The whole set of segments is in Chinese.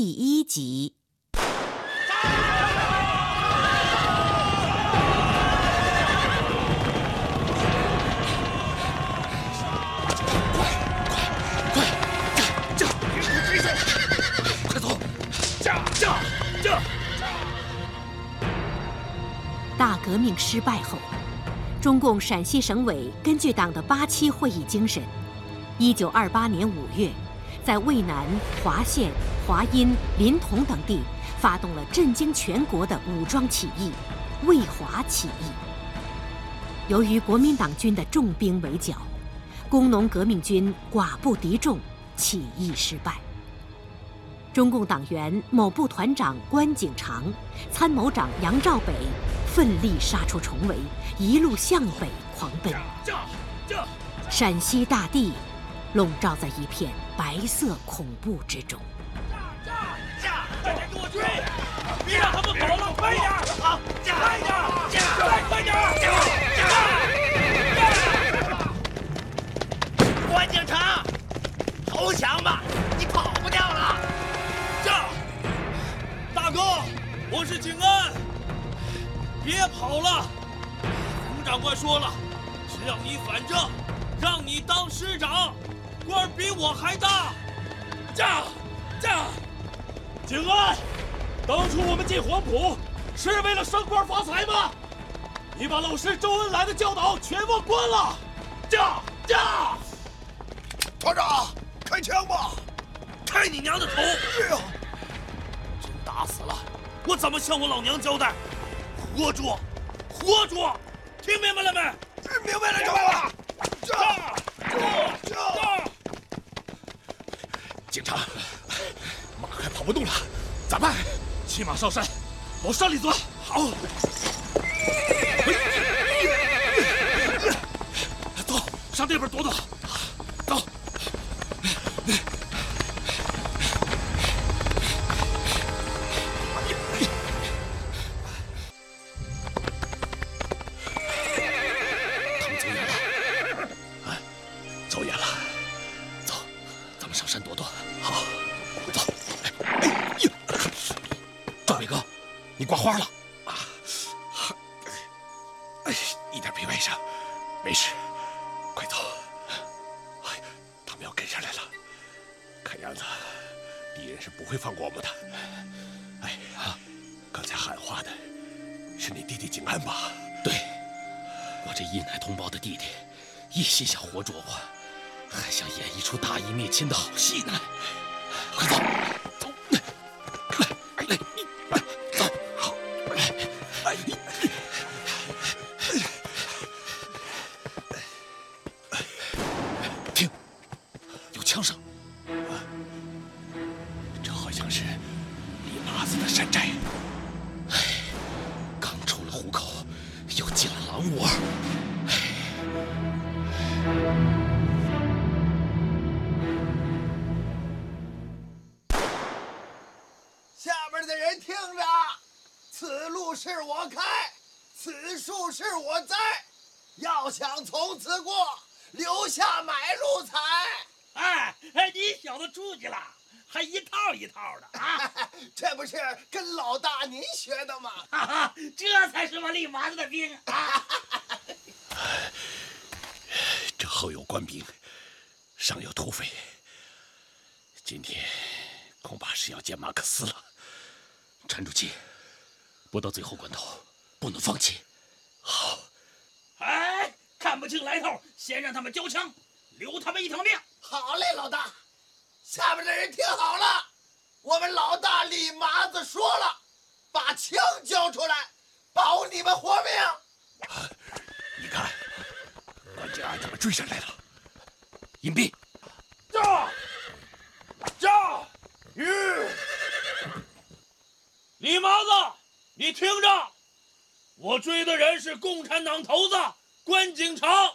第一集。大革命失败后，中共陕西省委根据党的八七会议精神，一九二八年五月，在渭南、华县、华阴、临潼等地发动了震惊全国的武装起义——渭华起义。由于国民党军的重兵围剿，工农革命军寡不敌众，起义失败。中共党员某部团长关景长、参谋长杨兆北。奋力杀出重围，一路向北狂奔。陕西大地笼罩在一片白色恐怖之中。快点给我追！别让他们跑了，快点！好，快点！再快点！关警察，投降吧，你跑不掉了。驾！大哥，我是景安。别跑了！吴长官说了，只要你反正，让你当师长，官比我还大。驾，驾！景安，当初我们进黄埔是为了升官发财吗？你把老师周恩来的教导全忘光了。驾，驾！团长，开枪吧！开你娘的头！真打死了，我怎么向我老娘交代？活捉，活捉！听明白了没？明白了，明白了。驾！驾！警察，跑不动了，咋办？骑马上山，往山里钻。好。走，上那边躲躲。走。走远了，走，咱们上山躲躲花了啊！哎，一点皮外伤，没事，快走！哎，他们要跟上来了，看样子敌人是不会放过我们的。哎呀，刚才喊话的是你弟弟景安吧？对，我这一奶同胞的弟弟，一心想活捉我，还想演一出大义灭亲的好戏呢。出去了，还一套一套的啊！这不是跟老大您学的吗？哈哈，这才是我李麻子的兵啊！这后有官兵，上有土匪，今天恐怕是要见马克思了。沉住气，不到最后关头，不能放弃。好。哎，看不清来头，先让他们交枪，留他们一条命。好嘞，老大。下面的人听好了，我们老大李麻子说了，把枪交出来，保你们活命。你看，关景安他们追上来了，隐蔽。驾！驾！吁！李麻子，你听着。我追的人是共产党头子关景长，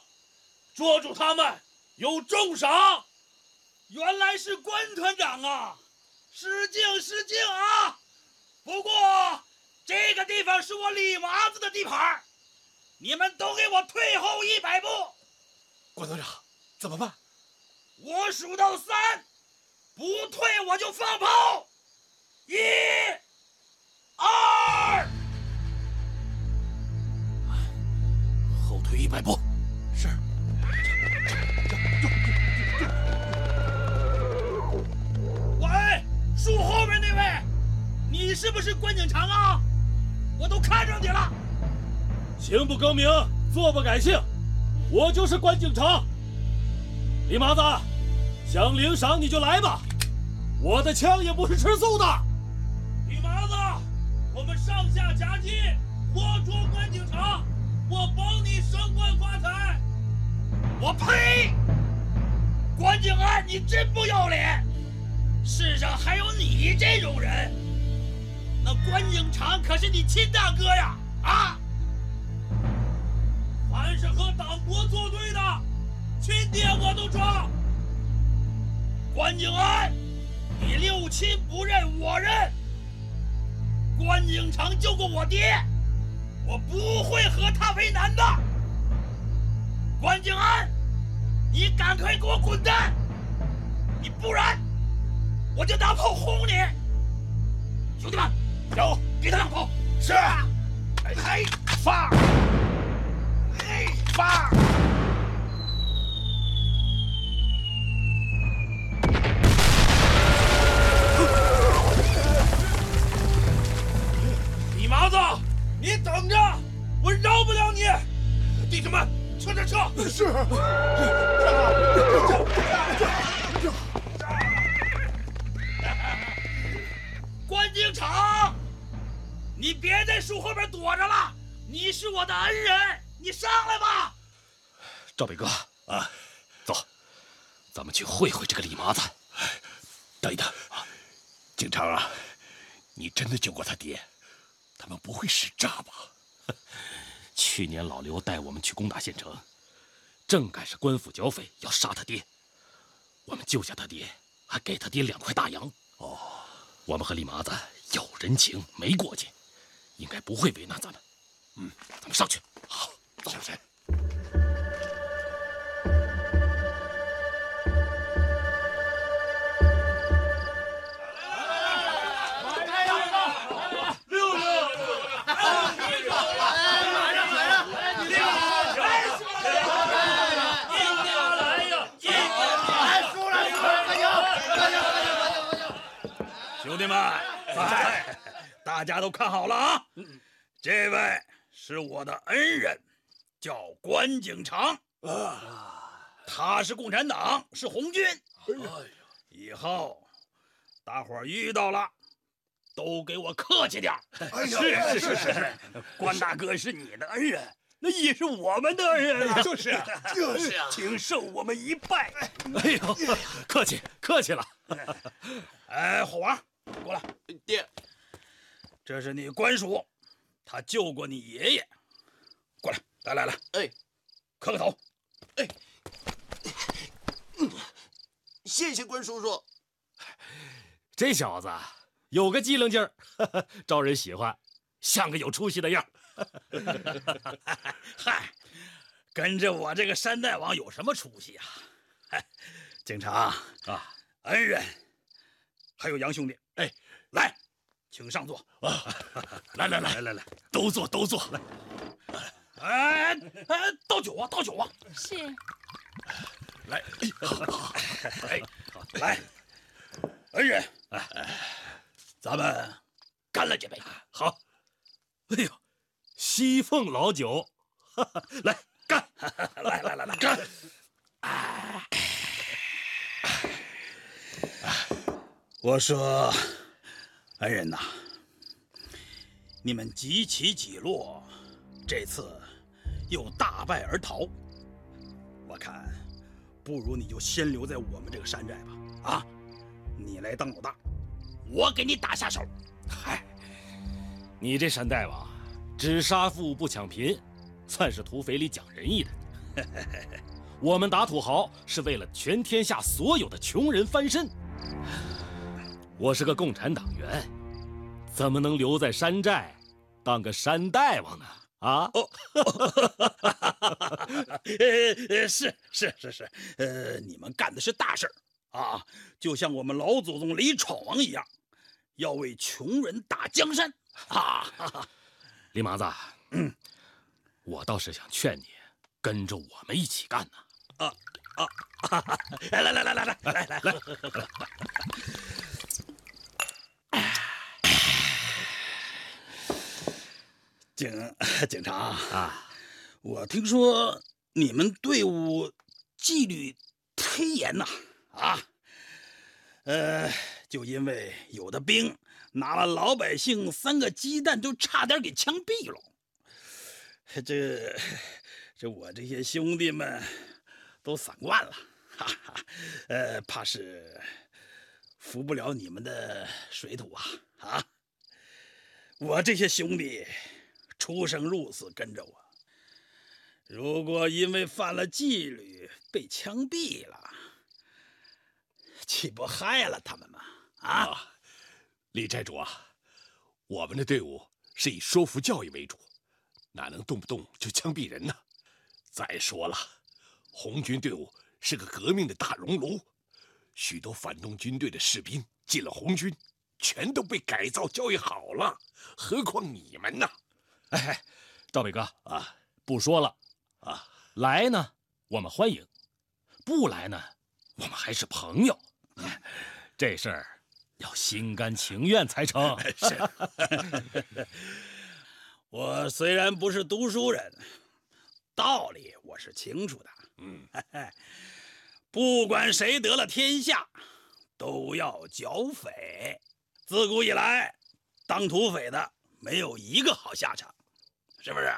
捉住他们有重赏。原来是关团长啊，失敬失敬啊！不过这个地方是我李麻子的地盘，你们都给我退后一百步。关团长，怎么办？我数到三，不退我就放炮。一、二，后退一百步。树后面那位，你是不是关景长啊？我都看着你了。行不更名，坐不改姓，我就是关景长。李麻子，想领赏你就来吧，我的枪也不是吃素的。李麻子，我们上下夹击，活捉关景长，我保你升官发财。我呸！关景安，你真不要脸！世上还有你这种人？那关景长可是你亲大哥呀！啊！凡是和党国作对的，亲爹我都抓。关景安，你六亲不认我认。关景长救过我爹，我不会和他为难的。关景安，你赶快给我滚蛋！你不然，我就拿炮轰你！兄弟们，有，给他两炮！是。嘿，发！嘿，发！李麻子，你等着，我饶不了你！弟兄们，撤撤撤！是。赵北哥啊，走，咱们去会会这个李麻子。等一等，景昌啊，你真的救过他爹？他们不会使诈吧？去年老刘带我们去攻打县城，正赶上官府剿匪要杀他爹，我们救下他爹，还给他爹两块大洋。哦，我们和李麻子有人情没过节，应该不会为难咱们。嗯，咱们上去。好，上去。兄弟们，哎，大家都看好了啊！这位是我的恩人，叫关景长啊，他是共产党，是红军。以后大伙儿遇到了，都给我客气点哎是是是是，关大哥是你的恩人，那也是我们的恩人啊！就是啊，就是啊，请受我们一拜。哎呦，客气客气了。哎，火王，过来。爹，这是你关叔，他救过你爷爷。过来，来来来，哎，磕个头。哎谢谢关叔叔。这小子有个机灵劲儿，招人喜欢，像个有出息的样儿。嗨，跟着我这个山大王有什么出息啊？嗨，警察啊，恩人，还有杨兄弟，哎，来，请上座。啊，来来来来来来，都坐都坐。来，哎哎，倒酒啊，倒酒啊！是。来，哎，好，哎，来，恩人，哎，咱们干了这杯。好。哎呦，西凤老酒，来干！来 来来来，干！哎，我说，恩人呐，你们几起几落，这次又大败而逃，我看不如你就先留在我们这个山寨吧。啊，你来当老大，我给你打下手。嗨，你这山大王，只杀富不抢贫，算是土匪里讲仁义的。我们打土豪是为了全天下所有的穷人翻身。我是个共产党员，怎么能留在山寨当个山大王呢？啊？哦，是是是是，呃，你们干的是大事儿啊，就像我们老祖宗李闯王一样，要为穷人打江山啊！李麻子，嗯，我倒是想劝你跟着我们一起干呢。啊啊！来来来来来来来来来！警警察啊，我听说你们队伍纪律忒严呐啊！呃，就因为有的兵拿了老百姓三个鸡蛋，就差点给枪毙了。这这，我这些兄弟们都散惯了，哈哈，呃，怕是服不了你们的水土啊啊！我这些兄弟出生入死跟着我，如果因为犯了纪律被枪毙了。岂不害了他们吗？啊，李寨主啊，我们的队伍是以说服教育为主，哪能动不动就枪毙人呢？再说了，红军队伍是个革命的大熔炉，许多反动军队的士兵进了红军，全都被改造教育好了，何况你们呢？哎，赵北哥啊，不说了啊，来呢，我们欢迎；不来呢，我们还是朋友。这事儿要心甘情愿才成。是，我虽然不是读书人，道理我是清楚的。嗯，不管谁得了天下，都要剿匪。自古以来，当土匪的没有一个好下场，是不是？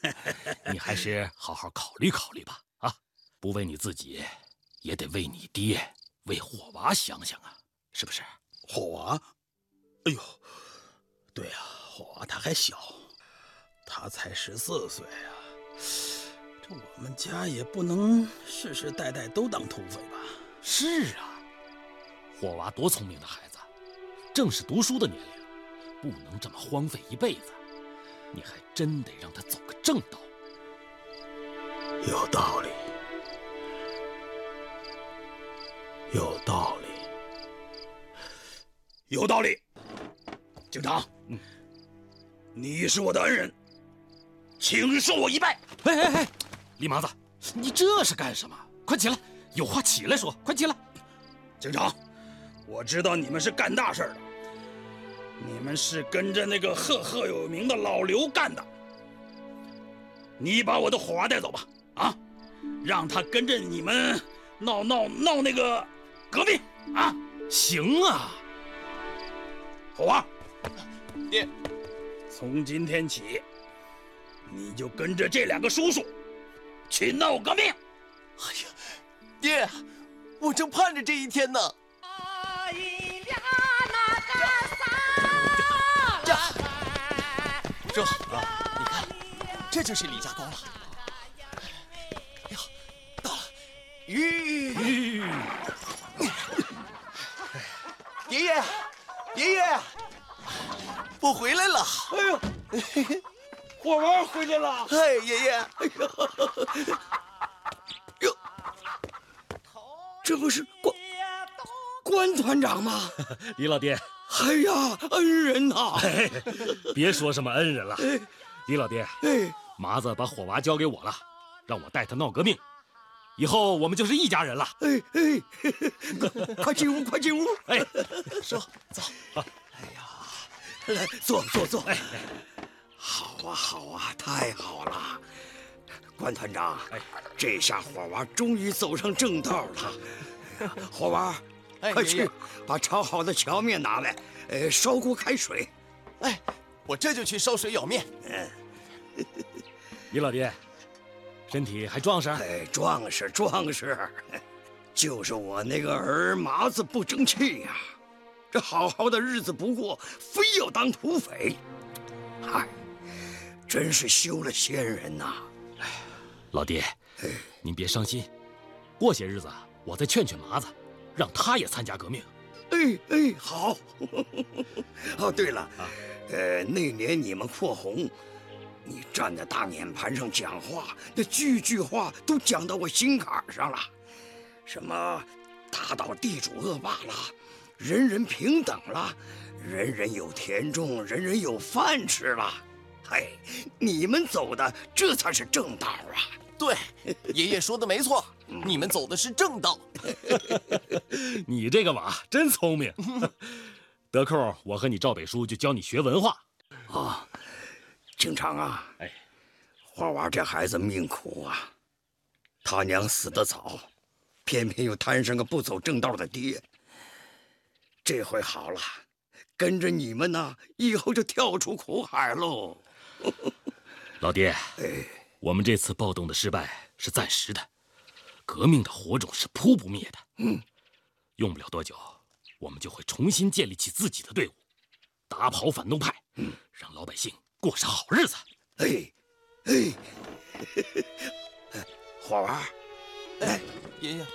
你还是好好考虑考虑吧。啊，不为你自己，也得为你爹。为火娃想想啊，是不是？火娃，哎呦，对呀，火娃他还小，他才十四岁啊。这我们家也不能世世代代都当土匪吧？是啊，火娃多聪明的孩子，正是读书的年龄，不能这么荒废一辈子。你还真得让他走个正道。有道理。有道理，有道理。警长，嗯，你是我的恩人，请受我一拜。哎哎哎，李麻子，你这是干什么？快起来，有话起来说。快起来。警长，我知道你们是干大事的，你们是跟着那个赫赫有名的老刘干的。你把我的火娃带走吧，啊，让他跟着你们闹闹闹那个。革命啊，行啊，火娃，爹，从今天起，你就跟着这两个叔叔去闹革命。哎呀，爹，我正盼着这一天呢。这啊，你看，这就是李家沟了。哎呀，到了，吁。爷爷，爷爷，我回来了！哎呦，火娃回来了！哎，爷爷，哎呦，哟，这不是关关团长吗？李老爹，哎呀，恩人呐！别说什么恩人了，李老爹，麻子把火娃交给我了，让我带他闹革命。以后我们就是一家人了。哎哎，快进屋，快进屋！哎，说走。哎呀，来坐坐坐。哎，好啊好啊，太好了！关团长，哎，这下火娃终于走上正道了。火娃，快去把炒好的荞面拿来，呃，烧锅开水。哎，我这就去烧水舀面。嗯，李老爹。身体还壮实？哎，壮实壮实，就是我那个儿麻子不争气呀，这好好的日子不过，非要当土匪，嗨，真是休了先人呐！哎，老爹，您别伤心，过些日子我再劝劝麻子，让他也参加革命。哎哎，好。哦，对了，呃，那年你们扩红。你站在大碾盘上讲话，那句句话都讲到我心坎上了。什么打倒地主恶霸了，人人平等了，人人有田种，人人有饭吃了。嘿，你们走的这才是正道啊！对，爷爷说的没错，你们走的是正道。你这个娃真聪明，得空我和你赵北叔就教你学文化。啊，经常啊，哎，花娃这孩子命苦啊，他娘死得早，偏偏又摊上个不走正道的爹。这回好了，跟着你们呢，以后就跳出苦海喽。老爹，哎，我们这次暴动的失败是暂时的，革命的火种是扑不灭的。嗯，用不了多久，我们就会重新建立起自己的队伍，打跑反动派，嗯，让老百姓过上好日子。哎，哎，花娃，来，爷爷，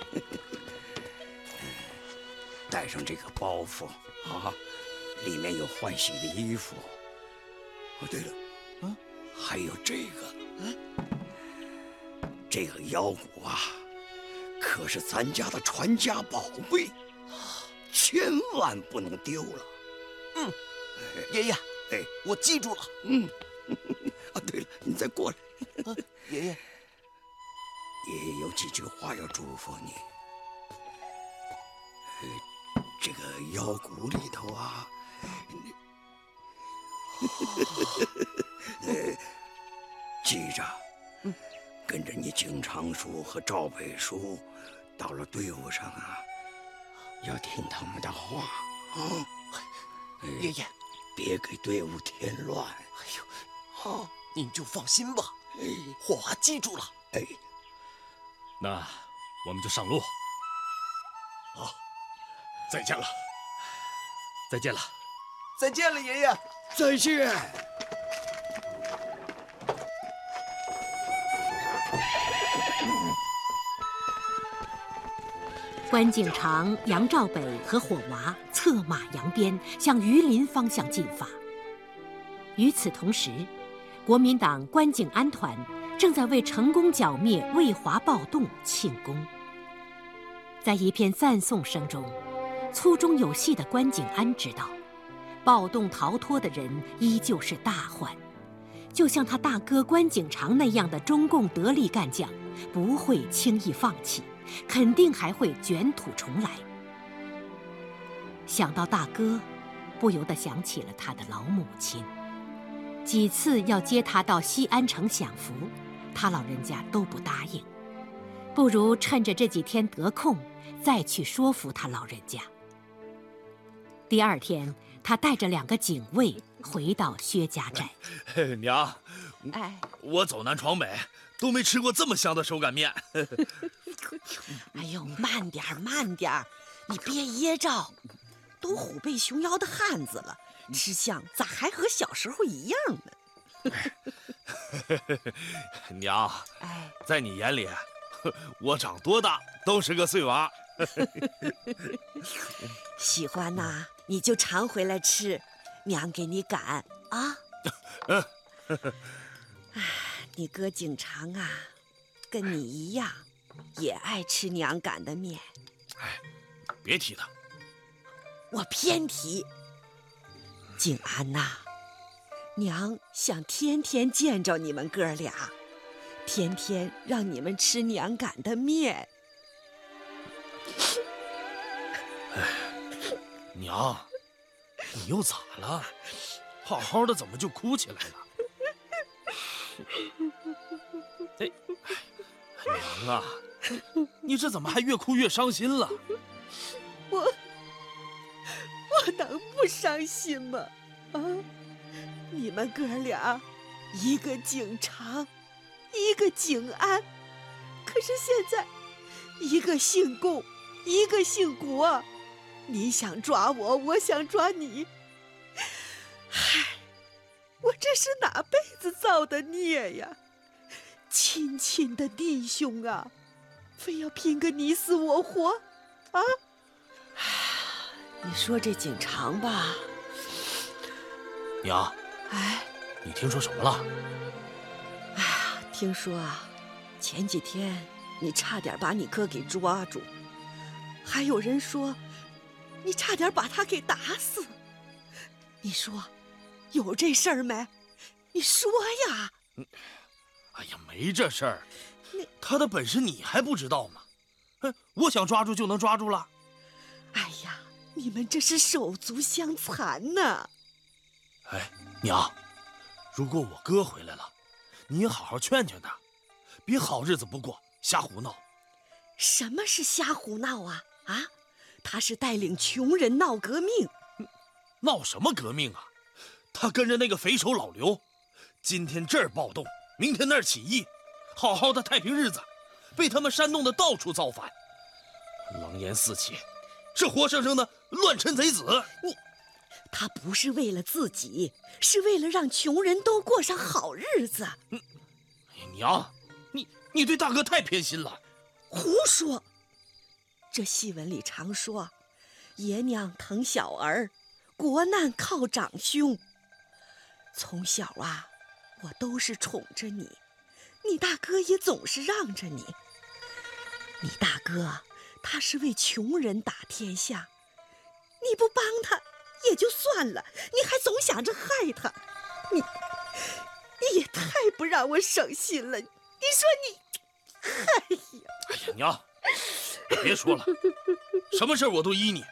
带上这个包袱。啊，里面有换洗的衣服。哦，对了。啊还有这个，嗯，这个腰鼓啊，可是咱家的传家宝贝，千万不能丢了。嗯，爷爷，哎，我记住了。嗯，啊，对了，你再过来。爷爷，爷爷有几句话要嘱咐你。这个腰鼓里头啊。记着，跟着你景长叔和赵北叔，到了队伍上啊，要听他们的话啊。爷爷，别给队伍添乱。哎呦，好，您就放心吧。哎，霍华记住了。哎，那我们就上路。好，再见了，再见了，再见了，爷爷。再见。关景长、杨兆北和火娃策马扬鞭向榆林方向进发。与此同时，国民党关景安团正在为成功剿灭卫华暴动庆功。在一片赞颂声中，粗中有细的关景安知道。暴动逃脱的人依旧是大患，就像他大哥关景长那样的中共得力干将，不会轻易放弃，肯定还会卷土重来。想到大哥，不由得想起了他的老母亲，几次要接他到西安城享福，他老人家都不答应。不如趁着这几天得空，再去说服他老人家。第二天。他带着两个警卫回到薛家寨。娘，哎，我走南闯北都没吃过这么香的手擀面。哎呦，慢点慢点你别噎着，都虎背熊腰的汉子了，吃相咋还和小时候一样呢？娘，哎，在你眼里，我长多大都是个碎娃。喜欢呐。你就常回来吃，娘给你擀啊。哎，你哥景长啊，跟你一样，也爱吃娘擀的面。哎，别提他，我偏提。景安呐，娘想天天见着你们哥俩，天天让你们吃娘擀的面。哎娘，你又咋了？好好的怎么就哭起来了？哎，娘啊，你这怎么还越哭越伤心了？我我能不伤心吗？啊，你们哥俩，一个景长，一个景安，可是现在，一个姓龚，一个姓国。你想抓我，我想抓你。嗨，我这是哪辈子造的孽呀？亲亲的弟兄啊，非要拼个你死我活，啊？你说这景长吧？娘，哎，你听说什么了？哎呀，听说啊，前几天你差点把你哥给抓住，还有人说。你差点把他给打死。你说，有这事儿没？你说呀！哎呀，没这事儿你。他的本事你还不知道吗？哼，我想抓住就能抓住了。哎呀，你们这是手足相残呐！哎，娘，如果我哥回来了，你也好好劝劝他，别好日子不过，瞎胡闹。什么是瞎胡闹啊？啊，他是带领穷人闹革命，闹什么革命啊？他跟着那个匪首老刘，今天这儿暴动，明天那儿起义，好好的太平日子，被他们煽动的到处造反，狼烟四起，是活生生的乱臣贼子。你他不是为了自己，是为了让穷人都过上好日子。哎娘，你你对大哥太偏心了。胡说！这戏文里常说，爷娘疼小儿，国难靠长兄。从小啊，我都是宠着你，你大哥也总是让着你。你大哥他是为穷人打天下，你不帮他也就算了，你还总想着害他，你你也太不让我省心了。你说你，哎呀！哎呀，娘，别说了，什么事儿我都依你，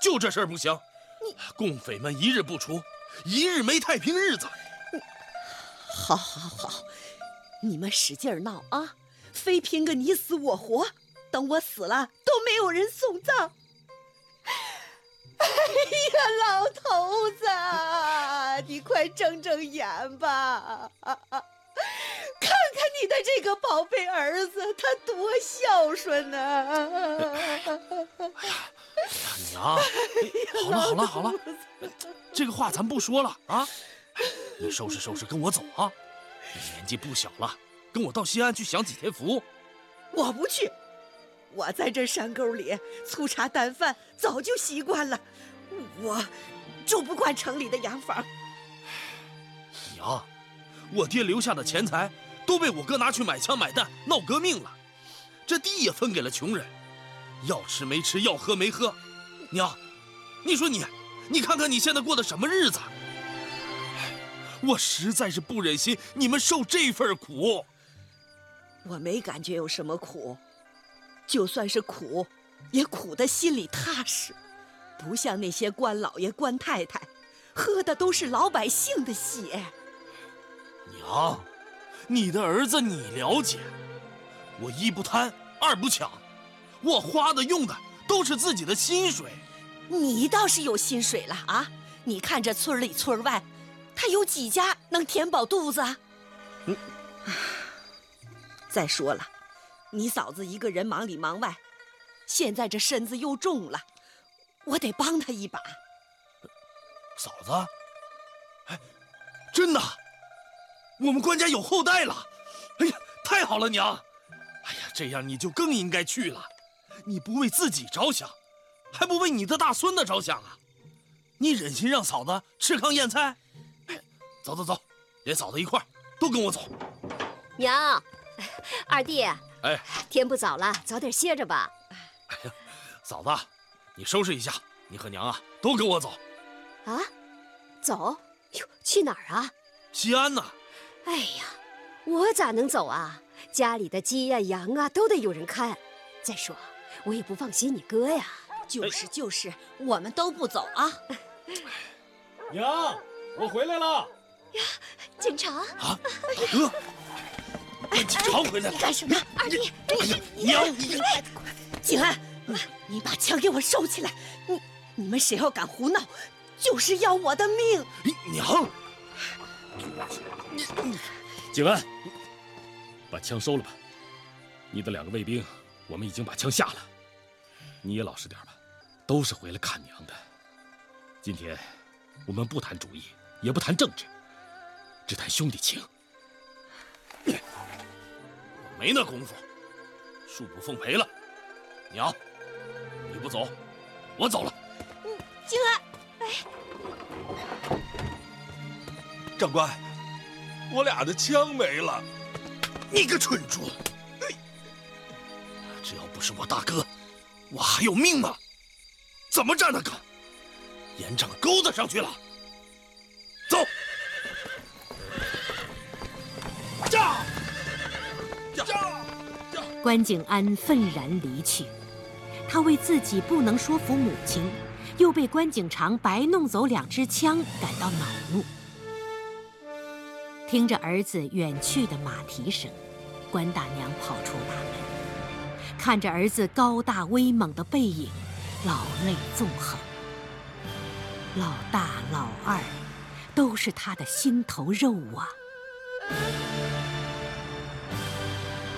就这事儿不行。共匪们一日不除，一日没太平日子。好，好，好，你们使劲闹啊，非拼个你死我活。等我死了，都没有人送葬。哎呀，老头子，你快睁睁眼吧！看看你的这个宝贝儿子，他多孝顺呢、哎呀，娘，好了好了好了，这个话咱不说了啊。你收拾收拾，跟我走啊！你年纪不小了，跟我到西安去享几天福。我不去，我在这山沟里粗茶淡饭早就习惯了，我住不惯城里的洋房。娘，我爹留下的钱财都被我哥拿去买枪买弹闹革命了，这地也分给了穷人，要吃没吃，要喝没喝。娘，你说你，你看看你现在过的什么日子？我实在是不忍心你们受这份苦。我没感觉有什么苦，就算是苦，也苦得心里踏实，不像那些官老爷、官太太，喝的都是老百姓的血。娘，你的儿子你了解，我一不贪，二不抢，我花的用的都是自己的薪水。你倒是有薪水了啊！你看这村里村外，他有几家能填饱肚子啊？嗯。再说了，你嫂子一个人忙里忙外，现在这身子又重了，我得帮她一把。嫂子，哎，真的，我们官家有后代了！哎呀，太好了，娘！哎呀，这样你就更应该去了。你不为自己着想，还不为你的大孙子着想啊？你忍心让嫂子吃糠咽菜？走走走，连嫂子一块儿都跟我走。娘。二弟，哎，天不早了，早点歇着吧。哎呀，嫂子，你收拾一下，你和娘啊都跟我走。啊，走？哟，去哪儿啊？西安呢。哎呀，我咋能走啊？家里的鸡呀、羊啊都得有人看。再说，我也不放心你哥呀。就是就是，我们都不走啊。娘，我回来了。呀，锦长。啊，大哥。锦长回来了！你干什么？二弟，你娘！景安，你把枪给我收起来！你你们谁要敢胡闹，就是要我的命！娘！你景安，把枪收了吧。你的两个卫兵，我们已经把枪下了。你也老实点吧，都是回来看娘的。今天我们不谈主义，也不谈政治，只谈兄弟情。我没那功夫，恕不奉陪了。娘，你不走，我走了。嗯，静安，哎，长官，我俩的枪没了。你个蠢猪！只要不是我大哥，我还有命吗？怎么站得高？烟长钩子上去了。走。驾驾！驾！关景安愤然离去，他为自己不能说服母亲，又被关景长白弄走两支枪感到恼怒。听着儿子远去的马蹄声，关大娘跑出大门，看着儿子高大威猛的背影，老泪纵横。老大、老二，都是他的心头肉啊。